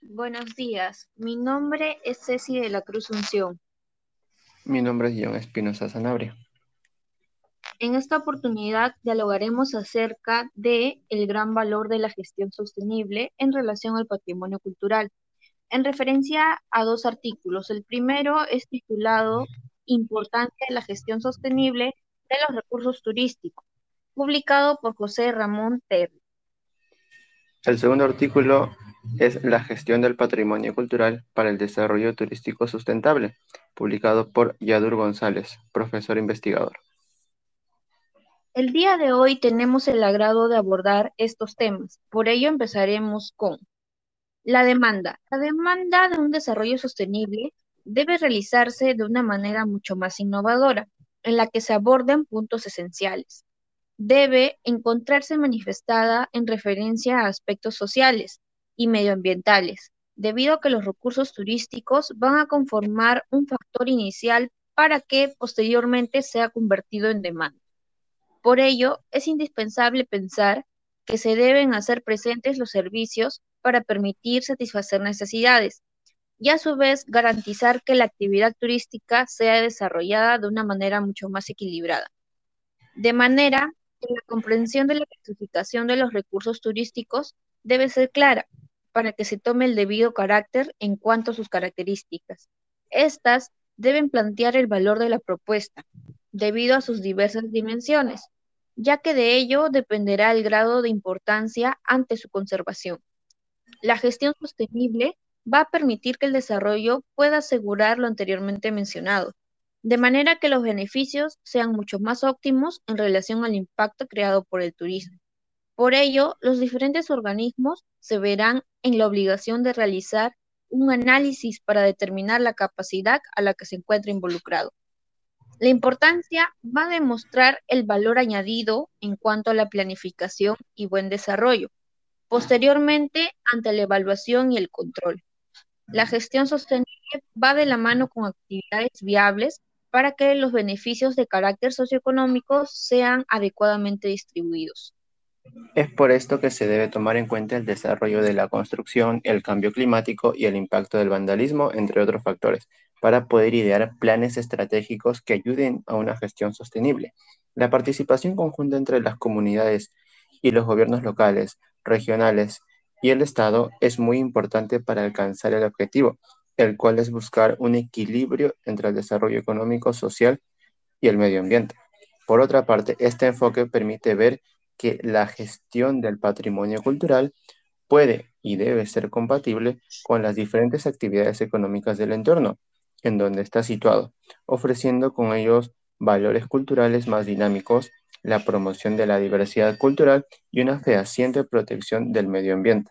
Buenos días, mi nombre es Ceci de la Cruz Unción. Mi nombre es John Espinosa Sanabria. En esta oportunidad dialogaremos acerca de el gran valor de la gestión sostenible en relación al patrimonio cultural, en referencia a dos artículos. El primero es titulado Importancia de la gestión sostenible de los recursos turísticos, publicado por José Ramón Terry. El segundo artículo es La gestión del patrimonio cultural para el desarrollo turístico sustentable, publicado por Yadur González, profesor investigador. El día de hoy tenemos el agrado de abordar estos temas. Por ello empezaremos con la demanda. La demanda de un desarrollo sostenible debe realizarse de una manera mucho más innovadora, en la que se aborden puntos esenciales. Debe encontrarse manifestada en referencia a aspectos sociales y medioambientales, debido a que los recursos turísticos van a conformar un factor inicial para que posteriormente sea convertido en demanda. Por ello, es indispensable pensar que se deben hacer presentes los servicios para permitir satisfacer necesidades y a su vez garantizar que la actividad turística sea desarrollada de una manera mucho más equilibrada. De manera que la comprensión de la clasificación de los recursos turísticos debe ser clara para que se tome el debido carácter en cuanto a sus características. Estas deben plantear el valor de la propuesta, debido a sus diversas dimensiones, ya que de ello dependerá el grado de importancia ante su conservación. La gestión sostenible va a permitir que el desarrollo pueda asegurar lo anteriormente mencionado, de manera que los beneficios sean mucho más óptimos en relación al impacto creado por el turismo. Por ello, los diferentes organismos se verán en la obligación de realizar un análisis para determinar la capacidad a la que se encuentra involucrado. La importancia va a demostrar el valor añadido en cuanto a la planificación y buen desarrollo, posteriormente ante la evaluación y el control. La gestión sostenible va de la mano con actividades viables para que los beneficios de carácter socioeconómico sean adecuadamente distribuidos. Es por esto que se debe tomar en cuenta el desarrollo de la construcción, el cambio climático y el impacto del vandalismo, entre otros factores, para poder idear planes estratégicos que ayuden a una gestión sostenible. La participación conjunta entre las comunidades y los gobiernos locales, regionales y el Estado es muy importante para alcanzar el objetivo, el cual es buscar un equilibrio entre el desarrollo económico, social y el medio ambiente. Por otra parte, este enfoque permite ver que la gestión del patrimonio cultural puede y debe ser compatible con las diferentes actividades económicas del entorno en donde está situado, ofreciendo con ellos valores culturales más dinámicos, la promoción de la diversidad cultural y una fehaciente protección del medio ambiente.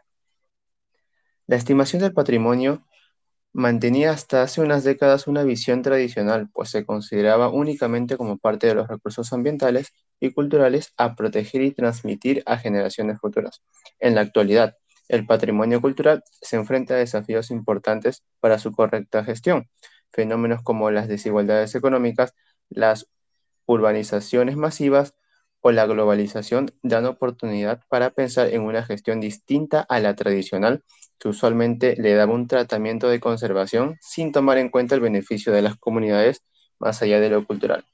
La estimación del patrimonio mantenía hasta hace unas décadas una visión tradicional, pues se consideraba únicamente como parte de los recursos ambientales y culturales a proteger y transmitir a generaciones futuras. En la actualidad, el patrimonio cultural se enfrenta a desafíos importantes para su correcta gestión. Fenómenos como las desigualdades económicas, las urbanizaciones masivas o la globalización dan oportunidad para pensar en una gestión distinta a la tradicional que usualmente le daba un tratamiento de conservación sin tomar en cuenta el beneficio de las comunidades más allá de lo cultural.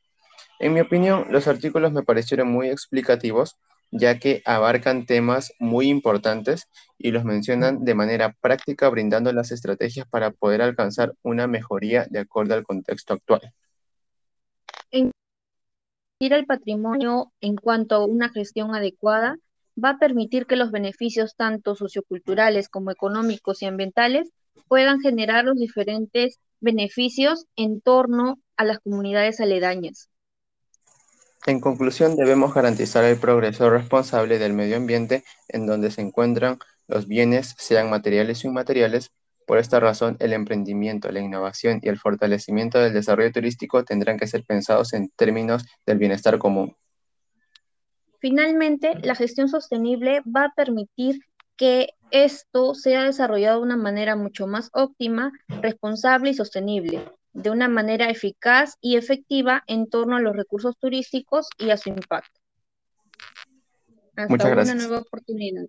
En mi opinión, los artículos me parecieron muy explicativos, ya que abarcan temas muy importantes y los mencionan de manera práctica, brindando las estrategias para poder alcanzar una mejoría de acuerdo al contexto actual. En el patrimonio en cuanto a una gestión adecuada va a permitir que los beneficios tanto socioculturales como económicos y ambientales puedan generar los diferentes beneficios en torno a las comunidades aledañas. En conclusión, debemos garantizar el progreso responsable del medio ambiente en donde se encuentran los bienes, sean materiales o inmateriales. Por esta razón, el emprendimiento, la innovación y el fortalecimiento del desarrollo turístico tendrán que ser pensados en términos del bienestar común. Finalmente, la gestión sostenible va a permitir que esto sea desarrollado de una manera mucho más óptima, responsable y sostenible, de una manera eficaz y efectiva en torno a los recursos turísticos y a su impacto. Hasta Muchas gracias. una nueva oportunidad.